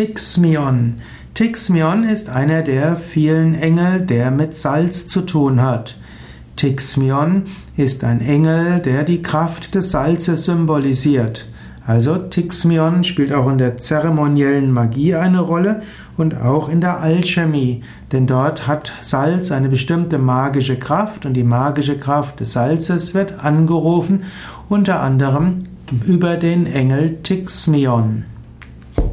Tixmion. Tixmion ist einer der vielen Engel, der mit Salz zu tun hat. Tixmion ist ein Engel, der die Kraft des Salzes symbolisiert. Also Tixmion spielt auch in der zeremoniellen Magie eine Rolle und auch in der Alchemie, denn dort hat Salz eine bestimmte magische Kraft und die magische Kraft des Salzes wird angerufen unter anderem über den Engel Tixmion.